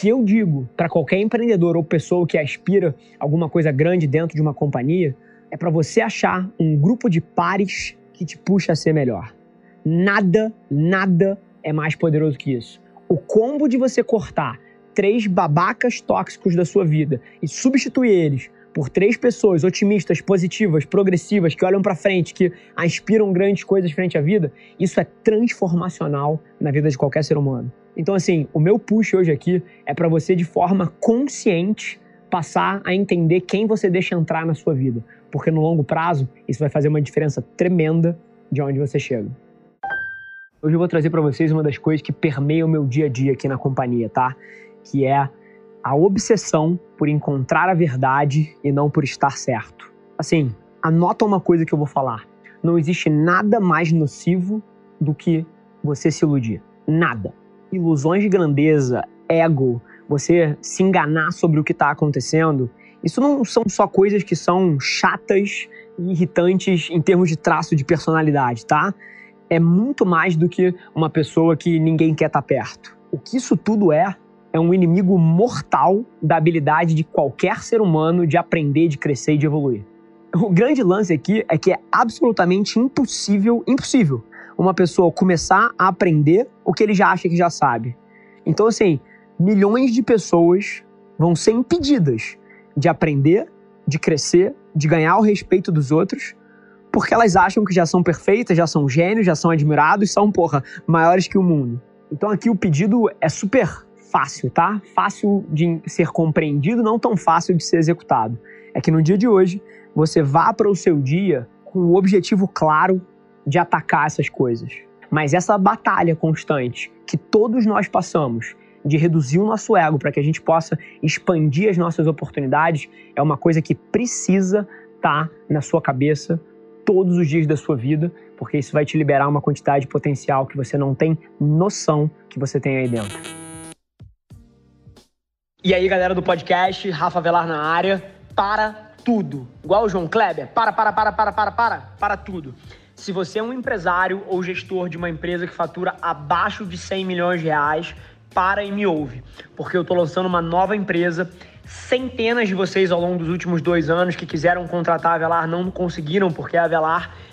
Que eu digo para qualquer empreendedor ou pessoa que aspira alguma coisa grande dentro de uma companhia é para você achar um grupo de pares que te puxa a ser melhor. Nada, nada é mais poderoso que isso. O combo de você cortar três babacas tóxicos da sua vida e substituir eles por três pessoas otimistas, positivas, progressivas, que olham para frente, que aspiram grandes coisas frente à vida, isso é transformacional na vida de qualquer ser humano. Então, assim, o meu push hoje aqui é para você, de forma consciente, passar a entender quem você deixa entrar na sua vida. Porque no longo prazo, isso vai fazer uma diferença tremenda de onde você chega. Hoje eu vou trazer para vocês uma das coisas que permeia o meu dia a dia aqui na companhia, tá? Que é a obsessão por encontrar a verdade e não por estar certo. Assim, anota uma coisa que eu vou falar. Não existe nada mais nocivo do que você se iludir. Nada ilusões de grandeza, ego, você se enganar sobre o que está acontecendo, isso não são só coisas que são chatas e irritantes em termos de traço de personalidade, tá? É muito mais do que uma pessoa que ninguém quer estar tá perto. O que isso tudo é, é um inimigo mortal da habilidade de qualquer ser humano de aprender, de crescer e de evoluir. O grande lance aqui é que é absolutamente impossível, impossível, uma pessoa começar a aprender o que ele já acha que já sabe. Então, assim, milhões de pessoas vão ser impedidas de aprender, de crescer, de ganhar o respeito dos outros, porque elas acham que já são perfeitas, já são gênios, já são admirados, são, porra, maiores que o mundo. Então aqui o pedido é super fácil, tá? Fácil de ser compreendido, não tão fácil de ser executado. É que no dia de hoje você vá para o seu dia com o objetivo claro de atacar essas coisas. Mas essa batalha constante que todos nós passamos de reduzir o nosso ego para que a gente possa expandir as nossas oportunidades é uma coisa que precisa estar tá na sua cabeça todos os dias da sua vida, porque isso vai te liberar uma quantidade de potencial que você não tem noção que você tem aí dentro. E aí, galera do podcast, Rafa Velar na área, para tudo. Igual o João Kleber, para, para, para, para, para, para, para tudo. Se você é um empresário ou gestor de uma empresa que fatura abaixo de 100 milhões de reais, para e me ouve, porque eu estou lançando uma nova empresa. Centenas de vocês ao longo dos últimos dois anos que quiseram contratar a Avelar não conseguiram, porque a Avelar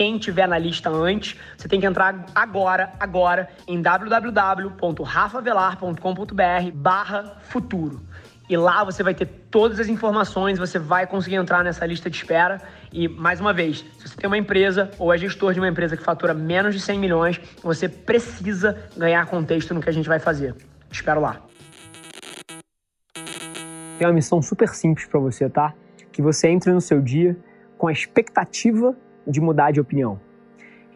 quem tiver na lista antes, você tem que entrar agora, agora, em www.rafavelar.com.br barra futuro. E lá você vai ter todas as informações, você vai conseguir entrar nessa lista de espera. E, mais uma vez, se você tem uma empresa ou é gestor de uma empresa que fatura menos de 100 milhões, você precisa ganhar contexto no que a gente vai fazer. Te espero lá. Tem uma missão super simples para você, tá? Que você entre no seu dia com a expectativa de mudar de opinião.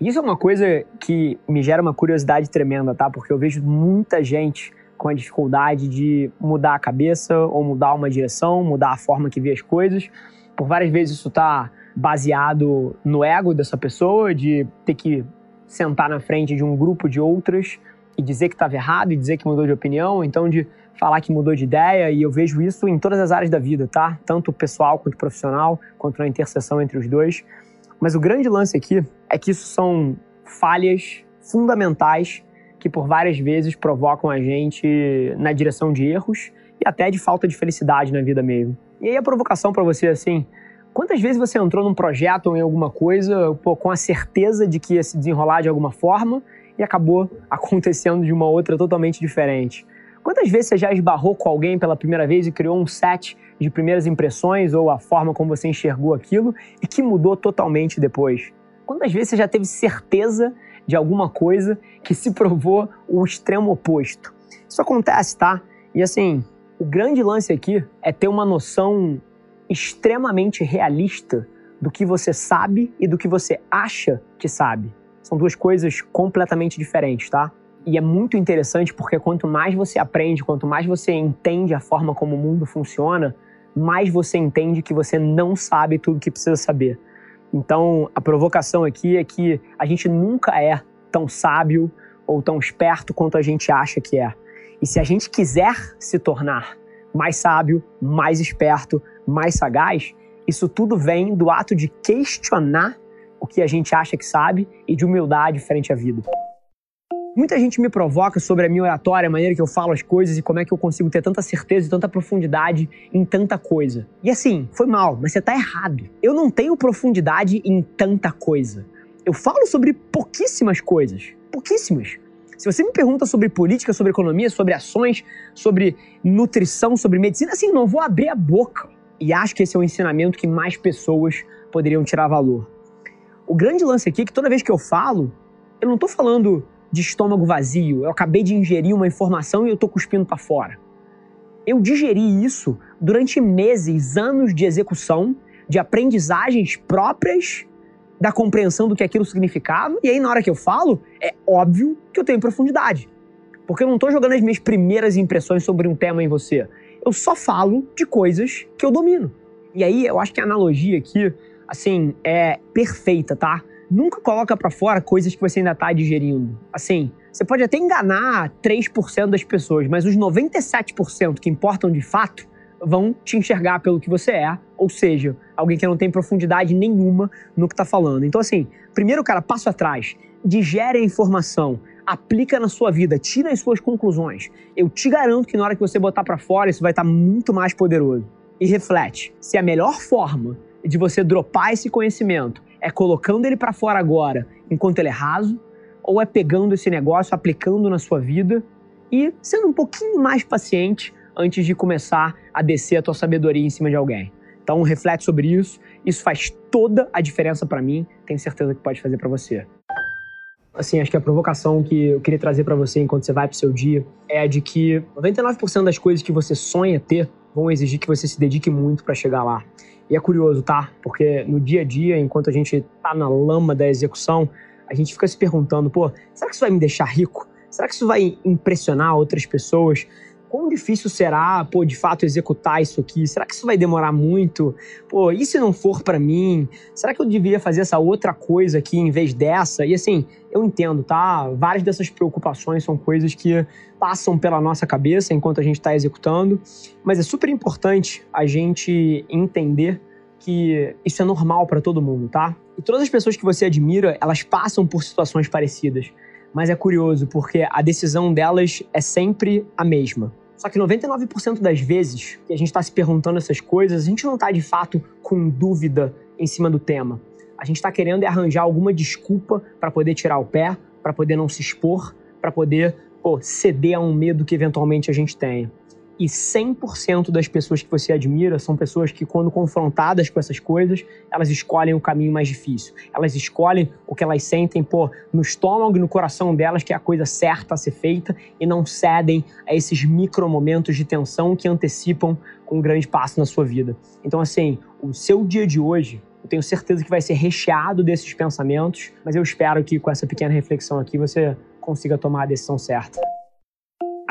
Isso é uma coisa que me gera uma curiosidade tremenda, tá? Porque eu vejo muita gente com a dificuldade de mudar a cabeça ou mudar uma direção, mudar a forma que vê as coisas. Por várias vezes isso está baseado no ego dessa pessoa, de ter que sentar na frente de um grupo de outras e dizer que estava errado e dizer que mudou de opinião, então de falar que mudou de ideia e eu vejo isso em todas as áreas da vida, tá? Tanto pessoal quanto profissional, quanto na interseção entre os dois. Mas o grande lance aqui é que isso são falhas fundamentais que por várias vezes provocam a gente na direção de erros e até de falta de felicidade na vida mesmo. E aí a provocação para você assim, quantas vezes você entrou num projeto ou em alguma coisa pô, com a certeza de que ia se desenrolar de alguma forma e acabou acontecendo de uma outra totalmente diferente? Quantas vezes você já esbarrou com alguém pela primeira vez e criou um set de primeiras impressões ou a forma como você enxergou aquilo e que mudou totalmente depois? Quantas vezes você já teve certeza de alguma coisa que se provou o extremo oposto? Isso acontece, tá? E assim, o grande lance aqui é ter uma noção extremamente realista do que você sabe e do que você acha que sabe. São duas coisas completamente diferentes, tá? E é muito interessante porque quanto mais você aprende, quanto mais você entende a forma como o mundo funciona, mais você entende que você não sabe tudo que precisa saber. Então, a provocação aqui é que a gente nunca é tão sábio ou tão esperto quanto a gente acha que é. E se a gente quiser se tornar mais sábio, mais esperto, mais sagaz, isso tudo vem do ato de questionar o que a gente acha que sabe e de humildade frente à vida. Muita gente me provoca sobre a minha oratória, a maneira que eu falo as coisas e como é que eu consigo ter tanta certeza e tanta profundidade em tanta coisa. E assim, foi mal, mas você tá errado. Eu não tenho profundidade em tanta coisa. Eu falo sobre pouquíssimas coisas. Pouquíssimas. Se você me pergunta sobre política, sobre economia, sobre ações, sobre nutrição, sobre medicina, assim, não vou abrir a boca. E acho que esse é o ensinamento que mais pessoas poderiam tirar valor. O grande lance aqui é que toda vez que eu falo, eu não tô falando de estômago vazio, eu acabei de ingerir uma informação e eu tô cuspindo para fora. Eu digeri isso durante meses, anos de execução, de aprendizagens próprias da compreensão do que aquilo significava, e aí na hora que eu falo, é óbvio que eu tenho profundidade. Porque eu não estou jogando as minhas primeiras impressões sobre um tema em você. Eu só falo de coisas que eu domino. E aí eu acho que a analogia aqui, assim, é perfeita, tá? Nunca coloca para fora coisas que você ainda tá digerindo. Assim, você pode até enganar 3% das pessoas, mas os 97% que importam de fato vão te enxergar pelo que você é, ou seja, alguém que não tem profundidade nenhuma no que tá falando. Então, assim, primeiro, cara, passo atrás, digere a informação, aplica na sua vida, tira as suas conclusões. Eu te garanto que na hora que você botar para fora, isso vai estar tá muito mais poderoso. E reflete, se a melhor forma de você dropar esse conhecimento é colocando ele para fora agora, enquanto ele é raso, ou é pegando esse negócio, aplicando na sua vida e sendo um pouquinho mais paciente antes de começar a descer a tua sabedoria em cima de alguém. Então, reflete sobre isso. Isso faz toda a diferença para mim. Tenho certeza que pode fazer para você. Assim, acho que a provocação que eu queria trazer para você enquanto você vai pro seu dia é a de que 99% das coisas que você sonha ter vão exigir que você se dedique muito para chegar lá. E é curioso, tá? Porque no dia a dia, enquanto a gente tá na lama da execução, a gente fica se perguntando, pô, será que isso vai me deixar rico? Será que isso vai impressionar outras pessoas? Quão difícil será, pô, de fato executar isso aqui? Será que isso vai demorar muito? Pô, e se não for para mim? Será que eu deveria fazer essa outra coisa aqui em vez dessa? E assim, eu entendo, tá? Várias dessas preocupações são coisas que passam pela nossa cabeça enquanto a gente está executando, mas é super importante a gente entender que isso é normal para todo mundo, tá? E todas as pessoas que você admira, elas passam por situações parecidas. Mas é curioso, porque a decisão delas é sempre a mesma. Só que 99% das vezes que a gente está se perguntando essas coisas, a gente não está de fato com dúvida em cima do tema. A gente está querendo é arranjar alguma desculpa para poder tirar o pé, para poder não se expor, para poder pô, ceder a um medo que eventualmente a gente tenha. E 100% das pessoas que você admira são pessoas que, quando confrontadas com essas coisas, elas escolhem o caminho mais difícil. Elas escolhem o que elas sentem pô, no estômago e no coração delas, que é a coisa certa a ser feita, e não cedem a esses micro momentos de tensão que antecipam um grande passo na sua vida. Então, assim, o seu dia de hoje, eu tenho certeza que vai ser recheado desses pensamentos, mas eu espero que com essa pequena reflexão aqui você consiga tomar a decisão certa.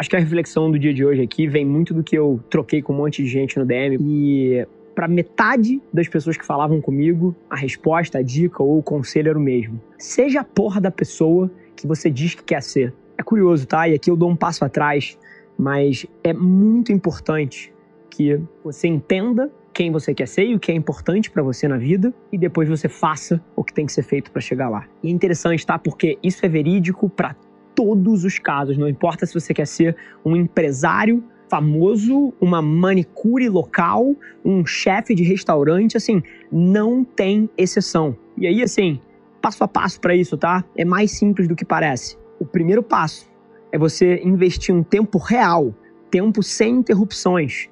Acho que a reflexão do dia de hoje aqui vem muito do que eu troquei com um monte de gente no DM e para metade das pessoas que falavam comigo, a resposta, a dica ou o conselho era o mesmo. Seja a porra da pessoa que você diz que quer ser. É curioso, tá? E aqui eu dou um passo atrás. mas é muito importante que você entenda quem você quer ser e o que é importante para você na vida e depois você faça o que tem que ser feito para chegar lá. E é interessante, tá? Porque isso é verídico para todos os casos, não importa se você quer ser um empresário famoso, uma manicure local, um chefe de restaurante, assim, não tem exceção. E aí, assim, passo a passo para isso, tá? É mais simples do que parece. O primeiro passo é você investir um tempo real, tempo sem interrupções,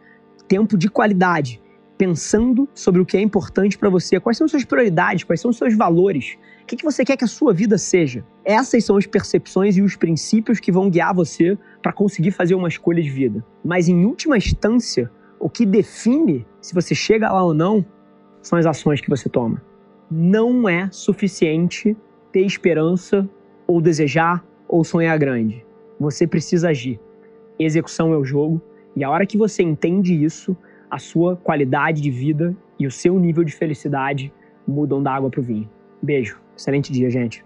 tempo de qualidade pensando sobre o que é importante para você, quais são suas prioridades, quais são seus valores, o que, que você quer que a sua vida seja. Essas são as percepções e os princípios que vão guiar você para conseguir fazer uma escolha de vida. Mas em última instância, o que define se você chega lá ou não são as ações que você toma. Não é suficiente ter esperança ou desejar ou sonhar grande. Você precisa agir. Execução é o jogo, e a hora que você entende isso, a sua qualidade de vida e o seu nível de felicidade mudam da água para o vinho. Beijo. Excelente dia, gente.